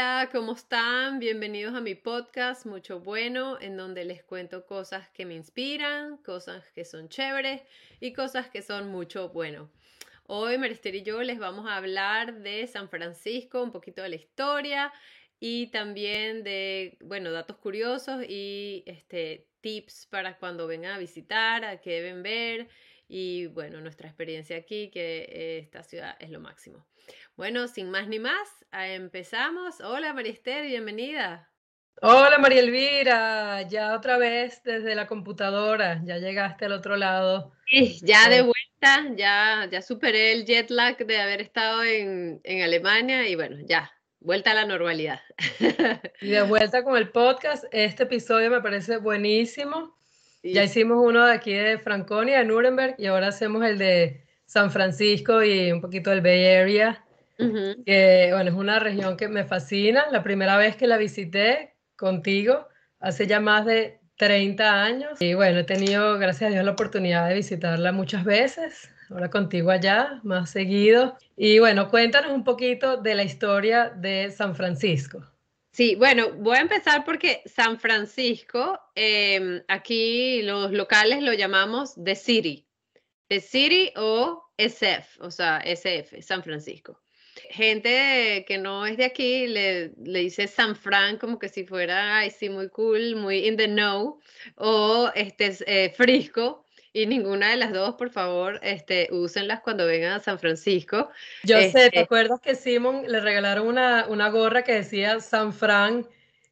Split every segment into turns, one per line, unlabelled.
Hola, ¿cómo están? Bienvenidos a mi podcast Mucho Bueno, en donde les cuento cosas que me inspiran, cosas que son chéveres y cosas que son mucho bueno. Hoy Marister y yo les vamos a hablar de San Francisco, un poquito de la historia y también de, bueno, datos curiosos y este, tips para cuando vengan a visitar, a qué deben ver y bueno, nuestra experiencia aquí, que eh, esta ciudad es lo máximo. Bueno, sin más ni más, empezamos. Hola María Esther, bienvenida.
Hola María Elvira, ya otra vez desde la computadora, ya llegaste al otro lado.
Sí, ya de vuelta, ya, ya superé el jet lag de haber estado en, en Alemania y bueno, ya, vuelta a la normalidad.
Y de vuelta con el podcast, este episodio me parece buenísimo ya hicimos uno de aquí de Franconia, de Nuremberg, y ahora hacemos el de San Francisco y un poquito del Bay Area, que bueno, es una región que me fascina. La primera vez que la visité contigo, hace ya más de 30 años, y bueno, he tenido, gracias a Dios, la oportunidad de visitarla muchas veces. Ahora contigo allá, más seguido. Y bueno, cuéntanos un poquito de la historia de San Francisco.
Sí, bueno, voy a empezar porque San Francisco, em, aquí los locales lo llamamos The City. The City o SF, o sea, SF, San Francisco. Gente que no es de aquí le, dice San Fran como que si fuera, ay, sí, muy cool, muy in the know, o este, eh, Frisco, y ninguna de las dos, por favor, este, úsenlas cuando vengan a San Francisco.
Yo sé, ¿te este acuerdas que Simon le regalaron una, una gorra que decía San Fran?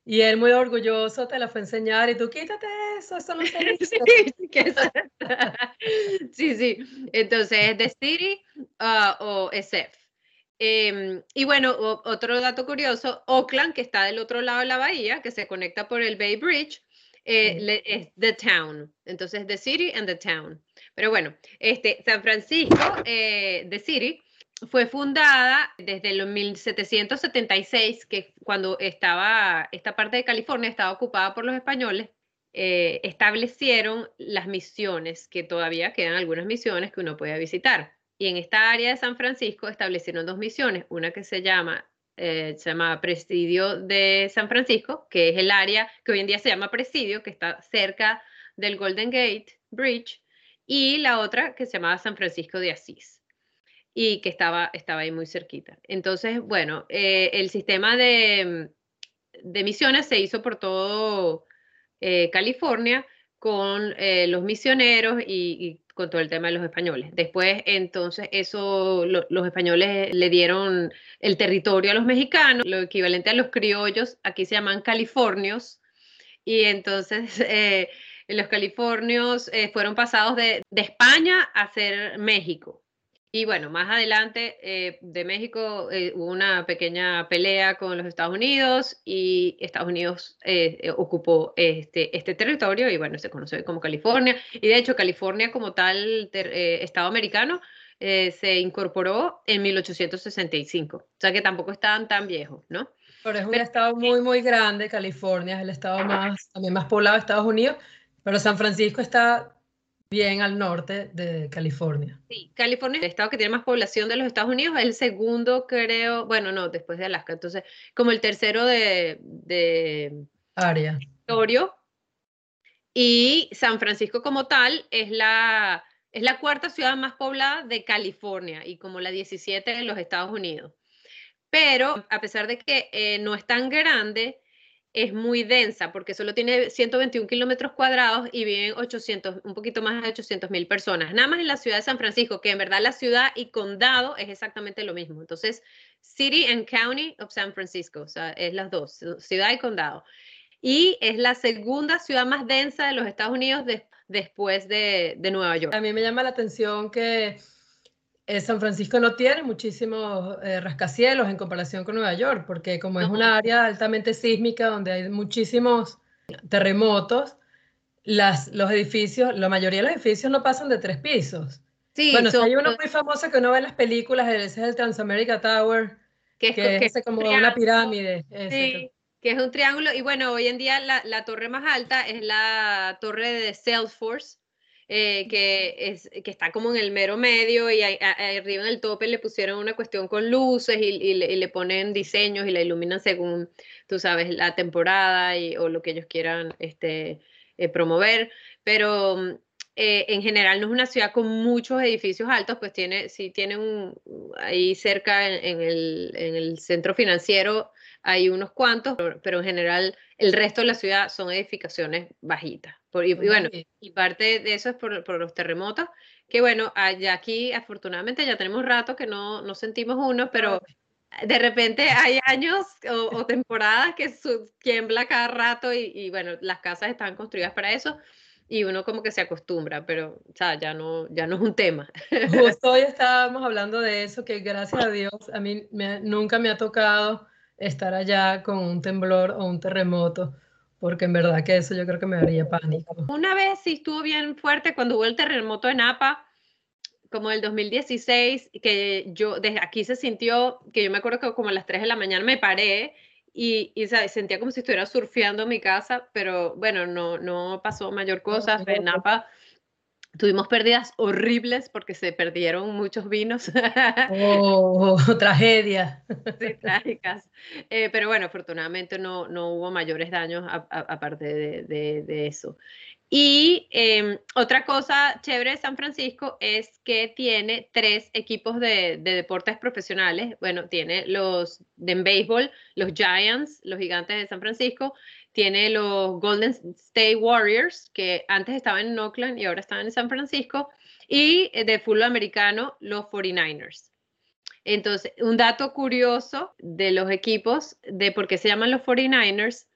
Y él muy orgulloso te la fue a enseñar y tú quítate eso, eso no se dice.
sí, sí, Entonces, ¿es The City uh, o SF? Em, y bueno, otro dato curioso, Oakland, que está del otro lado de la bahía, que se conecta por el Bay Bridge, eh, es The Town. Entonces, The City and The Town. Pero bueno, este, San Francisco, eh, The City, fue fundada desde los 1776, que cuando estaba, esta parte de California estaba ocupada por los españoles, eh, establecieron las misiones, que todavía quedan algunas misiones que uno puede visitar. Y en esta área de San Francisco establecieron dos misiones, una que se llama eh, se llama Presidio de San Francisco, que es el área que hoy en día se llama Presidio, que está cerca del Golden Gate Bridge, y la otra que se llamaba San Francisco de Asís, y que estaba, estaba ahí muy cerquita. Entonces, bueno, eh, el sistema de, de, misiones se hizo por todo eh, California con los misioneros y, con todo el tema de los españoles. Después, entonces, eso, los españoles le dieron el territorio a los mexicanos, lo equivalente a los criollos, aquí se llaman californios, y entonces eh, los californios eh, fueron pasados de, de España a ser México. Y bueno, más adelante eh, de México eh, hubo una pequeña pelea con los Estados Unidos y Estados Unidos eh, ocupó este, este territorio y bueno, se conoce como California. Y de hecho, California como tal Estado americano se incorporó en 1865. O sea que tampoco estaban tan viejos, ¿no?
Pero es un estado muy, muy grande, California es el estado más, también más poblado de Estados Unidos, pero San Francisco está bien al norte de California.
Sí, California, el estado que tiene más población de los Estados Unidos, es el segundo, creo, bueno, no, después de Alaska, entonces, como el tercero de, de
área.
Territorio. Y San Francisco como tal es la, es la cuarta ciudad más poblada de California y como la 17 de los Estados Unidos. Pero a pesar de que eh, no es tan grande, es muy densa porque solo tiene 121 kilómetros cuadrados y viven 800, un poquito más de 800 mil personas. Nada más en la ciudad de San Francisco, que en verdad la ciudad y condado es exactamente lo mismo. Entonces, City and County of San Francisco, o sea, es las dos, ciudad y condado. Y es la segunda ciudad más densa de los Estados Unidos después de, de Nueva York.
A mí me llama la atención que eh, San Francisco no tiene muchísimos eh, rascacielos en comparación con Nueva York, porque como es una área altamente sísmica donde hay muchísimos terremotos, las, los edificios, la mayoría de los edificios no pasan de tres pisos. Sí, bueno, hay uno muy famoso que uno ve en las películas, ese es el Transamerica Tower, que es, que como una pirámide.
sí, que es un triángulo. Y bueno, hoy en día la, la torre más alta es la torre de Salesforce, eh, que, es, que está como en el mero medio y arriba en el tope le pusieron una cuestión con luces y, le, ponen diseños y la iluminan según, tú sabes, la temporada y, o lo que ellos quieran este, eh, promover. Pero mm, eh, en general no es una ciudad con muchos edificios altos, pues tiene, sí tiene un, ahí cerca en, el, en el centro financiero hay unos cuantos, pero en general el resto de la ciudad son edificaciones bajitas. Y, bueno, y parte de eso es por, los terremotos, que bueno, allá aquí afortunadamente ya tenemos rato que no, no sentimos uno, pero de repente hay años o, temporadas que tiembla cada rato y, bueno, las casas están construidas para eso y uno como que se acostumbra, pero o sea, ya no, ya no es un tema.
Justo hoy estábamos hablando de eso, que gracias a Dios a mí nunca me ha tocado estar allá con un temblor o un terremoto, porque en verdad que eso yo creo que me daría pánico.
Una vez sí estuvo bien fuerte cuando hubo el terremoto en APA, como el 2016, que yo desde aquí se sintió, que yo me acuerdo que como a las 3 de la mañana me paré y, y sentía como si estuviera surfeando mi casa, pero bueno, no, no pasó mayor cosa. En APA Tuvimos pérdidas horribles porque se perdieron muchos vinos.
Oh, tragedia.
Sí, trágicas. Eh, pero bueno, afortunadamente no, no hubo mayores daños aparte de, de, eso. Y em, otra cosa chévere de San Francisco es que tiene tres equipos de, de, deportes profesionales. Bueno, tiene los de béisbol, los Giants, los gigantes de San Francisco, tiene los Golden State Warriors, que antes estaban en Oakland y ahora están en San Francisco, y eh, de fútbol americano, los 49ers. Entonces, un dato curioso de los equipos, de por qué se llaman los 49ers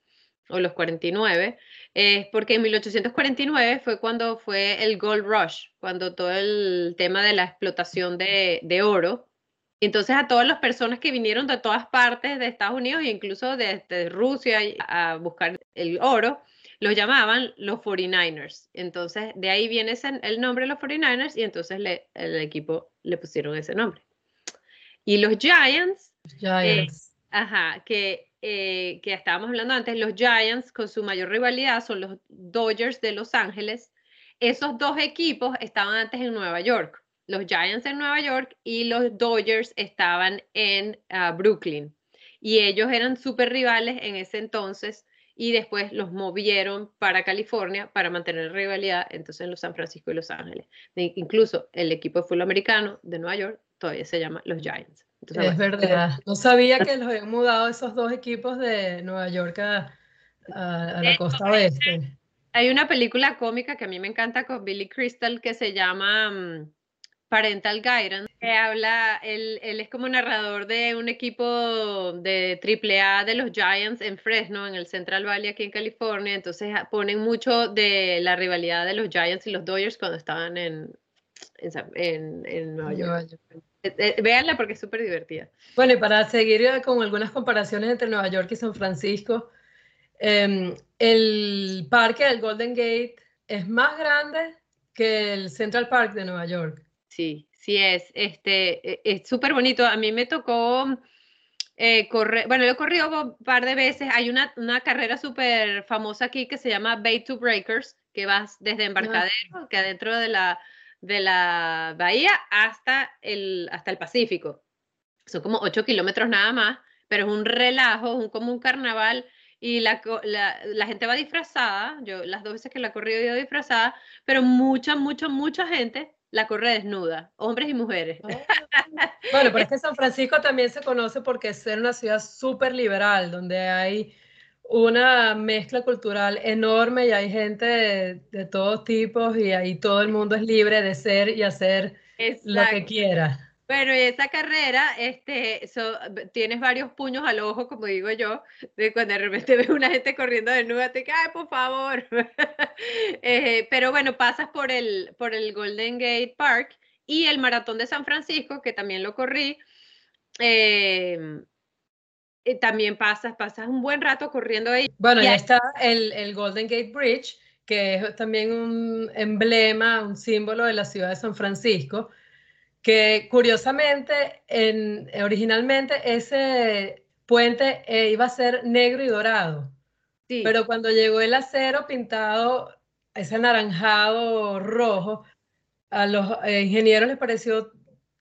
o los 49, es porque en 1849 fue cuando fue el Gold Rush, cuando todo el tema de la explotación de, de oro entonces a todas las personas que vinieron de todas partes de Estados Unidos e incluso desde Rusia a buscar el oro, los llamaban los 49ers. Entonces de ahí viene el nombre de los 49ers y entonces le, el equipo le pusieron ese nombre. Y los Giants,
Giants.
Eh, ajá, que, eh, que estábamos hablando antes, los Giants con su mayor rivalidad son los Dodgers de Los Ángeles. Esos dos equipos estaban antes en Nueva York los Giants en Nueva York y los Dodgers estaban en ah, Brooklyn. Y ellos eran súper rivales en ese entonces y después los movieron para California para mantener rivalidad entonces en los San Francisco y Los Ángeles. incluso el equipo de fútbol americano de Nueva York todavía se llama los Giants.
es verdad. No sabía que los habían mudado esos dos equipos de Nueva York a, la costa oeste.
Hay una película cómica que a mí me encanta con Billy Crystal que se llama mm, Parental Guidance, que habla, él, él, es como narrador de un equipo de AAA de los Giants en Fresno, en el Central Valley aquí en California, entonces ah, ponen mucho de la rivalidad de los Giants y los Dodgers cuando estaban en, en, en, Nueva York. Eh, eh, véanla porque es súper divertida.
Bueno, y para seguir con algunas comparaciones entre Nueva York y San Francisco, em, el parque del Golden Gate es más grande que el Central Park de Nueva York.
Sí, sí es. Este, e, es súper bonito. A mí me tocó eh, correr, bueno, yo he corrido un par de veces. Hay una, una carrera súper famosa aquí que se llama Bay to Breakers, que vas desde ah, Embarcadero, que adentro de la, de la bahía, hasta el, hasta el Pacífico. Son como 8 kilómetros nada más, pero es un relajo, es como un carnaval y la, la, la, gente va disfrazada, yo las dos veces que la he corrido he ido disfrazada, pero mucha, mucha, mucha gente la corre desnuda, hombres y mujeres. Oh.
Bueno, pero es que San Francisco también se conoce porque es una ciudad súper liberal, donde hay una mezcla cultural enorme y hay gente de, todos tipos y ahí todo el mundo es libre de ser y hacer lo que quiera.
Bueno, esa carrera, este, tienes varios puños al ojo, como digo yo, de cuando de repente ves una gente corriendo desnuda, te cae, por favor. Eh, pero bueno, pasas por el, por el Golden Gate Park y el Maratón de San Francisco, que también lo corrí. Em, también pasas, pasas un buen rato corriendo ahí.
Bueno, ya está el, el Golden Gate Bridge, que es también un emblema, un símbolo de la ciudad de San Francisco que curiosamente, en, originalmente ese puente eh, iba a ser negro y dorado. Sí. Pero cuando llegó el acero pintado ese anaranjado rojo, a los ingenieros les pareció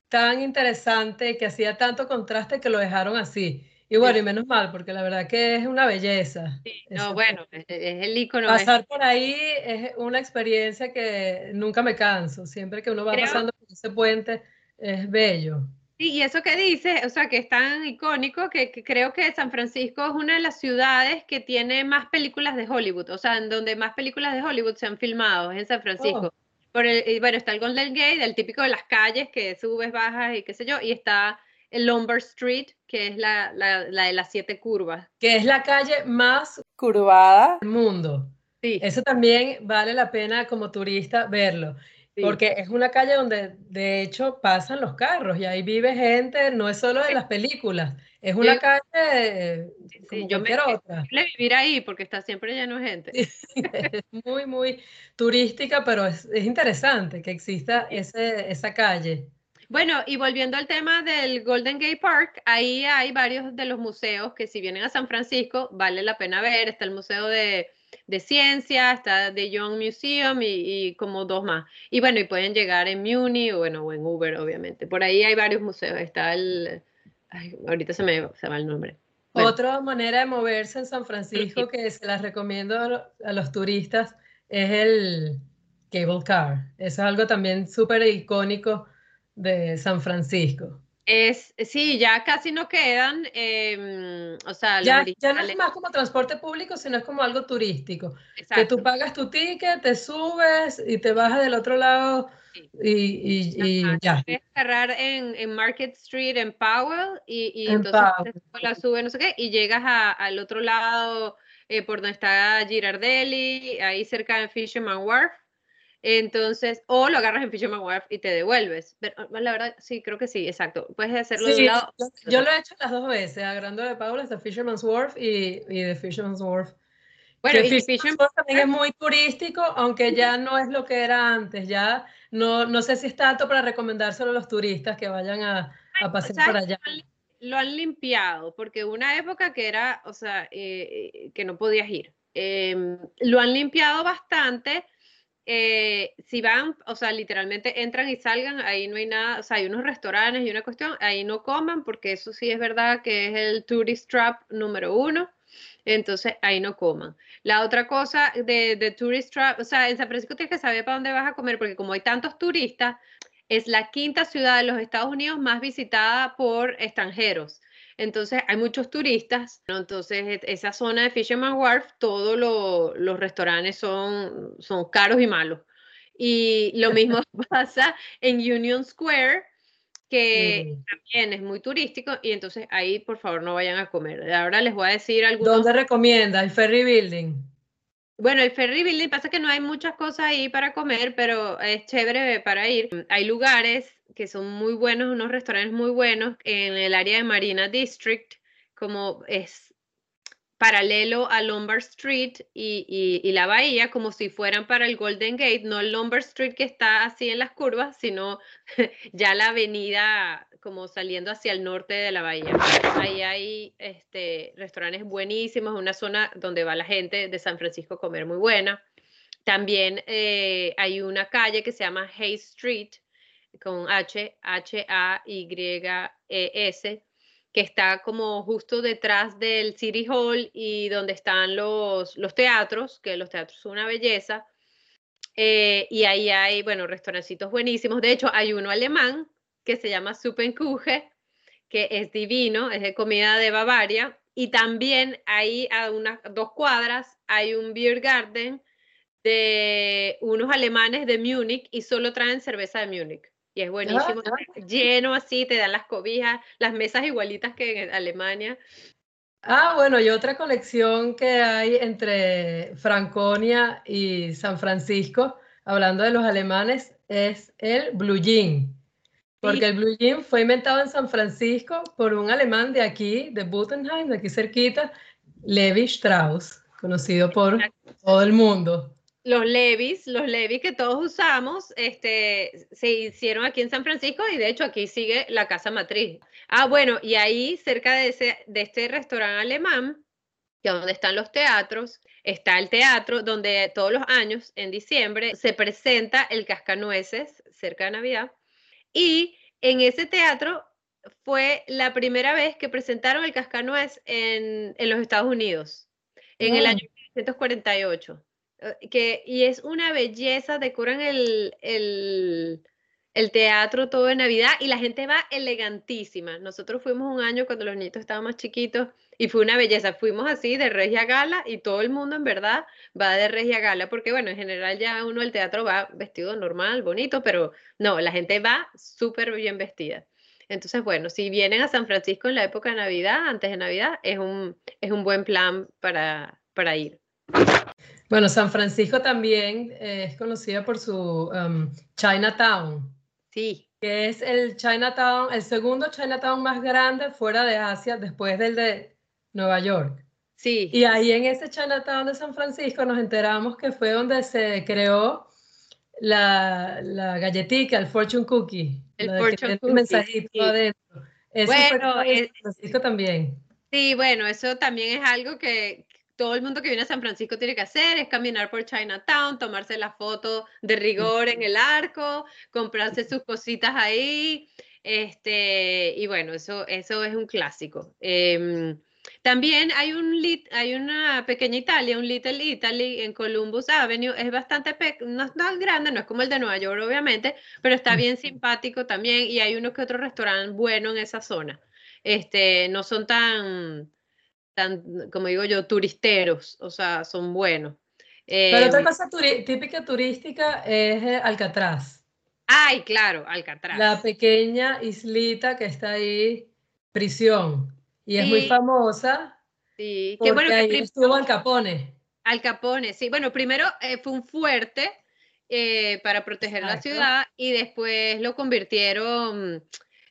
tan interesante que hacía tanto contraste que lo dejaron así. Y bueno, y menos mal, porque la verdad que es una belleza.
no, bueno, es, el icono.
Pasar por ahí es una experiencia que nunca me canso. Siempre que uno va pasando por ese puente, es bello.
Sí, y eso que dices, o sea, que es tan icónico que, creo que San Francisco es una de las ciudades que tiene más películas de Hollywood, o sea, en donde más películas de Hollywood se han filmado, es en San Francisco. Oh. Por el, bueno, está el Golden Gate, el típico de las calles que subes, bajas y qué sé yo, y está Lombard Street, que es la, la, la, de las siete curvas.
Que es la calle más curvada del mundo. Sí. Eso también vale la pena como turista verlo. Porque es una calle donde de hecho pasan los carros y ahí vive gente, no es solo de las películas, es una calle como yo cualquier me, otra.
vivir ahí porque está siempre lleno de gente.
es muy, muy turística, pero es, es interesante que exista ese, esa calle.
Bueno, y volviendo al tema del Golden Gate Park, ahí hay varios de los museos que si vienen a San Francisco vale la pena ver. Está el Museo de, Ciencia, está The Young Museum y, como dos más. Y bueno, y pueden llegar en Muni o, bueno, en Uber, obviamente. Por ahí hay varios museos. Está el... ahorita se me, se va el nombre.
Otra manera de moverse en San Francisco que se las recomiendo a los turistas es el cable car. Eso es algo también súper icónico de San Francisco.
Es, sí, ya casi no quedan, em, o sea,
ya, ya, no es más como transporte público, sino es como algo turístico. Que tú pagas tu ticket, te subes y te bajas del otro lado y, y, ya.
Puedes cerrar en, en, Market Street, en Powell, y, y entonces la subes, no sé qué, y llegas a, al otro lado eh, por donde está Girardelli, ahí cerca de Fisherman Wharf, entonces, o lo agarras en Fisherman Wharf y te devuelves. Pero, ah, la verdad, sí, creo que sí, exacto. Puedes hacerlo de un lado.
Yo, lo he hecho las dos veces, agarrando de Paula hasta Fisherman's Wharf y, y de Fisherman's Wharf. Bueno, y Fisherman's Wharf también es muy turístico, aunque ya no es lo que era antes. Ya no, no sé si es tanto para recomendárselo a los turistas que vayan a, a pasear por allá.
Lo han limpiado, porque una época que era, o sea, eh, eh, que no podías ir. Em, lo han limpiado bastante eh, si van, o sea, literalmente entran y salgan, ahí no hay nada, o sea, hay unos restaurantes y una cuestión, ahí no coman, porque eso sí es verdad que es el tourist trap número uno, entonces ahí no coman. La otra cosa de, de tourist trap, o sea, en San Francisco tienes que saber para dónde vas a comer, porque como hay tantos turistas, es la quinta ciudad de los Estados Unidos más visitada por extranjeros. Entonces hay muchos turistas, entonces e, esa zona de Fisherman Wharf, todos los restaurantes son, son caros y malos. Y lo mismo pasa en Union Square, que también es muy turístico, y entonces ahí por favor no vayan a comer. Ahora les voy a decir algo.
¿Dónde recomienda? ¿El Ferry Building?
Bueno, el Ferry Building pasa que no hay muchas cosas ahí para comer, pero es chévere para ir. Hay lugares que son muy buenos, unos restaurantes muy buenos en el área de Marina District, como es paralelo a Lombard Street y, y, la bahía, como si fueran para el Golden Gate, no Lombard Street que está así en las curvas, sino ya la avenida como saliendo hacia el norte de la bahía. Ahí hay este, restaurantes buenísimos, una zona donde va la gente de San Francisco a comer muy buena. También eh, hay una calle que se llama Hay Street, con H, H-A-Y-E-S, que está como justo detrás del City Hall y donde están los, los teatros, que los teatros son una belleza. Eh, y ahí hay, bueno, restaurancitos buenísimos. De hecho, hay uno alemán que se llama Suppenkuche, que es divino, es de comida de Bavaria. Y también ahí a unas dos cuadras hay un beer garden de unos alemanes de Múnich y solo traen cerveza de Múnich. Y es ah, buenísimo, lleno así, te dan las cobijas, las mesas igualitas que en Alemania.
Ah, bueno, y otra colección que hay entre Franconia y San Francisco, hablando de los alemanes, es el Blue Jean. Porque el Blue Jean fue inventado en San Francisco por un alemán de aquí, de Buttenheim, de aquí cerquita, Levi Strauss, conocido por todo el mundo
los levis, los levis que todos usamos, este, se hicieron aquí en San Francisco y de hecho aquí sigue la casa matriz. Ah, bueno, y ahí cerca de, ese, de este restaurante alemán, que donde están los teatros, está el teatro donde todos los años, en diciembre, se presenta el Cascanueces cerca de Navidad. Y en ese teatro fue la primera vez que presentaron el Cascanuez en, en los Estados Unidos, en el año 1948. Eh, que, y es una belleza, decoran el, el, el teatro todo de Navidad y la gente va elegantísima. Nosotros fuimos un año cuando los niños estaban más chiquitos y fue una belleza. Fuimos así de regia gala y todo el mundo en verdad va de regia gala porque bueno, en general ya uno al teatro va vestido normal, bonito, pero no, la gente va súper bien vestida. Entonces, bueno, si vienen a San Francisco en la época de Navidad, antes de Navidad, es un, es un buen plan para, para ir.
Bueno, San Francisco también eh, es conocida por su um, Chinatown.
Sí.
Que es el Chinatown, el segundo Chinatown más grande fuera de Asia después del de Nueva York.
Sí.
Y ahí en ese Chinatown de San Francisco nos enteramos que fue donde se creó la, la galletita, el fortune cookie.
El fortune cookie.
mensajito adentro. Eso bueno, en San Francisco también.
Sí, bueno, eso también es algo que, todo el mundo que viene a San Francisco tiene que hacer, es caminar por Chinatown, tomarse la foto de rigor en el arco, comprarse sus cositas ahí, este, y bueno, eso, eso es un clásico. Em, también hay, un, hay una pequeña Italia, un Little Italy en Columbus Avenue, es bastante, no es tan grande, no es como el de Nueva York obviamente, pero está bien simpático también y hay uno que otro restaurante bueno en esa zona. Este, no son tan tan, como digo yo, turisteros, o sea, son buenos.
Pero otra em, cosa típica turística es eh, Alcatraz.
Ay, claro, Alcatraz.
La pequeña islita que está ahí, prisión, y es muy famosa.
Sí,
qué bueno que ahí estuvo Al Capone.
Al Capone, sí. Bueno, primero eh, fue un fuerte eh, para proteger la ciudad y después lo convirtieron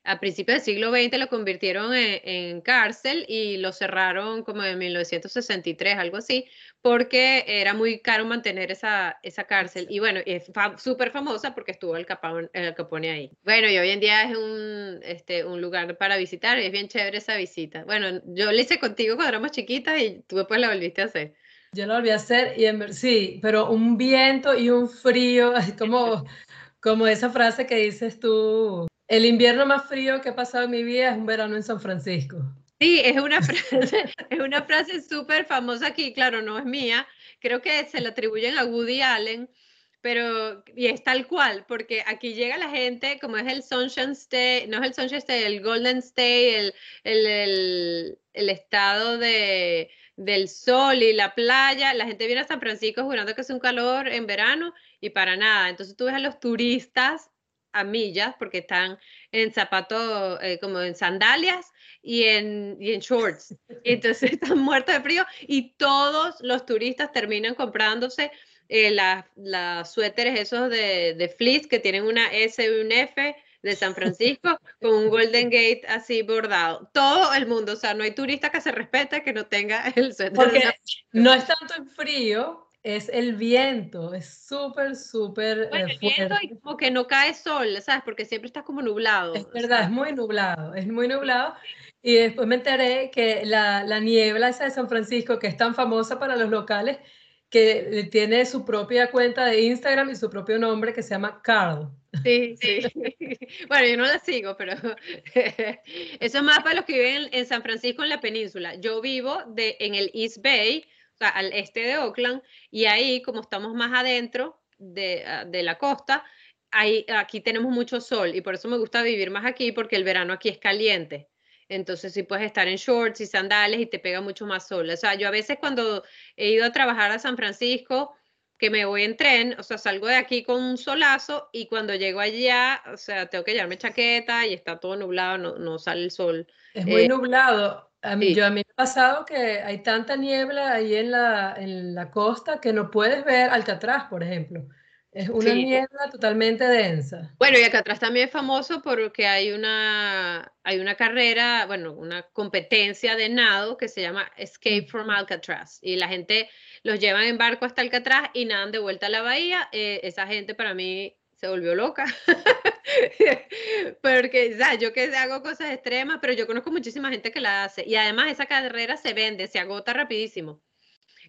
a principios del siglo XX lo convirtieron en, cárcel y lo cerraron como en 1963, algo así, porque era muy caro mantener esa, esa cárcel. Y bueno, es súper famosa porque estuvo el Capone, el Capone ahí. Bueno, y hoy en día es un, este, un lugar para visitar y es bien chévere esa visita. Bueno, yo lo hice contigo cuando éramos chiquitas y tú después la volviste a hacer.
Yo lo volví a hacer y en, sí, pero un viento y un frío, como, como esa frase que dices tú, el invierno más frío que he pasado en mi vida es un verano en San Francisco.
Sí, es una frase, es una frase súper famosa aquí, claro, no es mía, creo que se la atribuyen a Woody Allen, pero, y es tal cual, porque aquí llega la gente, como es el Sunshine State, no es el Sunshine State, el Golden State, el, el, el, estado de, del sol y la playa, la gente viene a San Francisco jurando que es un calor en verano y para nada. Entonces tú ves a los turistas a millas porque están en zapatos, eh, como en sandalias y en, y en shorts. Entonces están muertos de frío y todos los turistas terminan comprándose eh, las suéteres esos de, de fleece que tienen una S y un F de San Francisco con un Golden Gate así bordado. Todo el mundo, o sea, no hay turista que se respete que no tenga el suéter.
Porque no es tanto el frío, es el viento, es súper, súper.
Bueno, el viento y como que no cae sol, ¿sabes? Porque siempre está como nublado.
Es verdad, es muy nublado, es muy nublado. Y después me enteré que la, la, niebla esa de San Francisco, que es tan famosa para los locales, que tiene su propia cuenta de Instagram y su propio nombre que se llama Carl.
Sí, sí. Bueno, yo no la sigo, pero eso es más para los que viven en San Francisco, en la península. Yo vivo de, en el East Bay, al este de Oakland, y ahí, como estamos más adentro de, ah, de la costa, ahí, aquí tenemos mucho sol y por eso me gusta vivir más aquí porque el verano aquí es caliente. Entonces sí puedes estar en shorts y sandales y te pega mucho más sol. O sea, yo a veces cuando he ido a trabajar a San Francisco, que me voy en tren, o sea, salgo de aquí con un solazo y cuando llego allá, o sea, tengo que llevarme chaqueta y está todo nublado, no, no sale el sol.
Es muy eh, nublado. A mí, yo, a mí me ha pasado que hay tanta niebla ahí en la, en la costa que no puedes ver Alcatraz, por ejemplo. Es una niebla totalmente densa.
Bueno, y Alcatraz también es famoso porque hay una, hay una carrera, bueno, una competencia de nado que se llama Escape from Alcatraz. Y la gente los lleva en barco hasta Alcatraz y nadan de vuelta a la bahía. Eh, esa gente para mí se volvió loca. Porque, o yo que hago cosas extremas, pero yo conozco muchísima gente que la hace. Y además esa carrera se vende, se agota rapidísimo.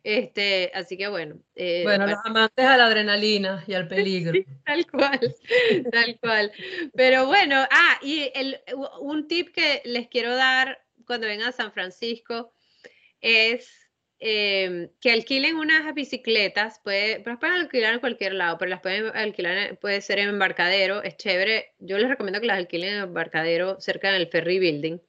Este, así que bueno.
Eh, bueno, los amantes a la adrenalina y al peligro.
tal cual, tal cual. Pero bueno, ah, y el, un tip que les quiero dar cuando vengan a San Francisco es Em, que alquilen unas bicicletas, puede, las pueden alquilar en cualquier lado, pero las pueden alquilar, puede ser en embarcadero, es chévere. Yo les recomiendo que las alquilen en embarcadero cerca del Ferry Building.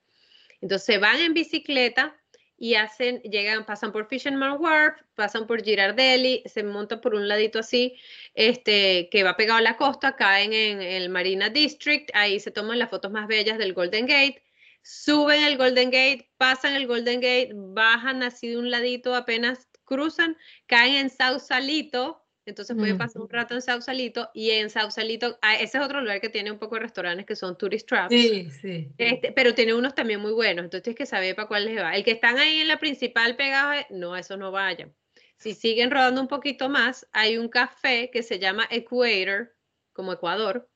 Entonces van en bicicleta y hacen, llegan, pasan por Fisherman Wharf, pasan por Girardelli, se montan por un ladito así, este, que va pegado a la costa, caen en el Marina District, ahí se toman las fotos más bellas del Golden Gate suben el Golden Gate, pasan el Golden Gate, bajan así de un ladito, apenas cruzan, caen en Sausalito, entonces pueden pasar un rato en Sausalito y en Sausalito, ah, ese es otro lugar que tiene un poco de restaurantes que son tourist traps.
Sí, sí.
Este, pero tiene unos también muy buenos, entonces tienes que saber para cuál les va. El que están ahí en la principal pegado, no, eso no vayan. Si siguen rodando un poquito más, hay un café que se llama Equator, como Ecuador,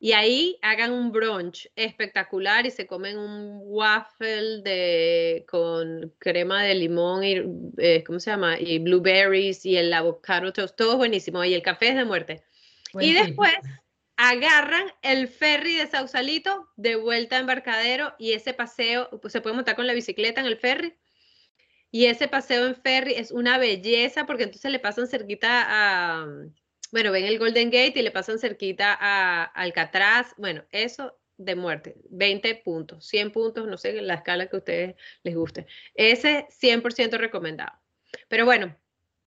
y ahí hagan un brunch espectacular y se comen un waffle de, con crema de limón y, eh, ¿cómo se llama? Y blueberries y el avocado toast, todo buenísimo. Y el café es de muerte. y después agarran el ferry de Sausalito de vuelta a embarcadero y ese paseo, pues se puede montar con la bicicleta en el ferry. Y ese paseo en ferry es una belleza porque entonces le pasan cerquita a bueno, ven el Golden Gate y le pasan cerquita a Alcatraz. Bueno, eso de muerte, 20 puntos, 100 puntos, no sé, la escala que a ustedes les guste. Ese 100% recomendado. Pero bueno,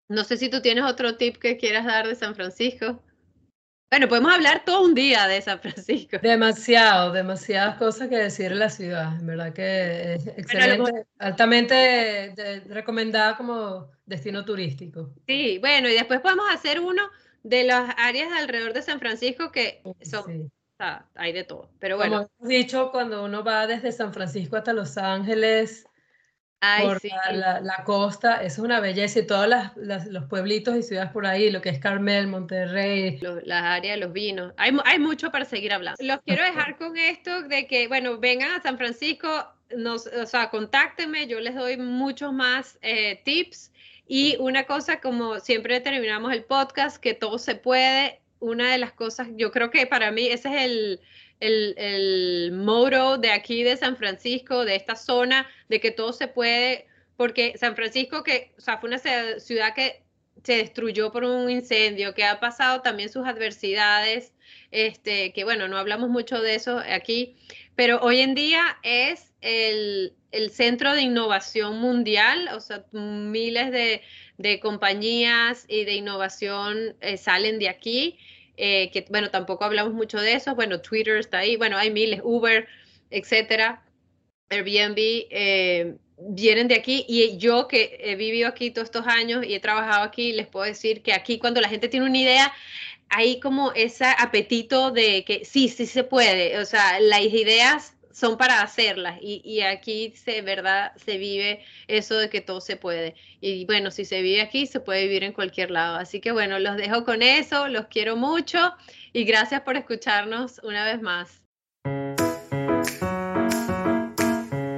no sé si tú tienes otro tip que quieras dar de San Francisco. Bueno, podemos hablar todo un día de San Francisco.
Demasiado, demasiadas cosas que decir en la ciudad. En verdad que es excelente, altamente recomendada como destino turístico.
Sí, bueno, y después podemos hacer uno de las áreas alrededor de San Francisco que son, hay de todo. Pero bueno.
Como hemos dicho, cuando uno va desde San Francisco hasta Los Ángeles, por la, costa, es una belleza y todos los pueblitos y ciudades por ahí, lo que es Carmel, Monterrey.
las áreas de los vinos. Hay, hay mucho para seguir hablando. Los quiero dejar con esto de que, bueno, vengan a San Francisco, nos, o sea, contáctenme, yo les doy muchos más eh, tips y una cosa, como siempre terminamos el podcast, que todo se puede, una de las cosas, yo creo que para mí ese es el, el, el de aquí de San Francisco, de esta zona, de que todo se puede, porque San Francisco, que, o sea, fue una ciudad que se destruyó por un incendio, que ha pasado también sus adversidades, este, que bueno, no hablamos mucho de eso aquí, pero hoy en día es el, centro de innovación mundial, o sea, miles de, compañías y de innovación eh, salen de aquí, eh, que bueno, tampoco hablamos mucho de eso, bueno, Twitter está ahí, bueno, hay miles, Uber, etcétera, Airbnb, eh, vienen de aquí. Y yo que he vivido aquí todos estos años y he trabajado aquí, les puedo decir que aquí cuando la gente tiene una idea, hay como ese apetito de que sí, sí se puede, o sea, las ideas son para hacerlas y, y aquí se verdad se vive eso de que todo se puede. Y bueno si se vive aquí se puede vivir en cualquier lado. Así que bueno los dejo con eso los quiero mucho y gracias por escucharnos una vez más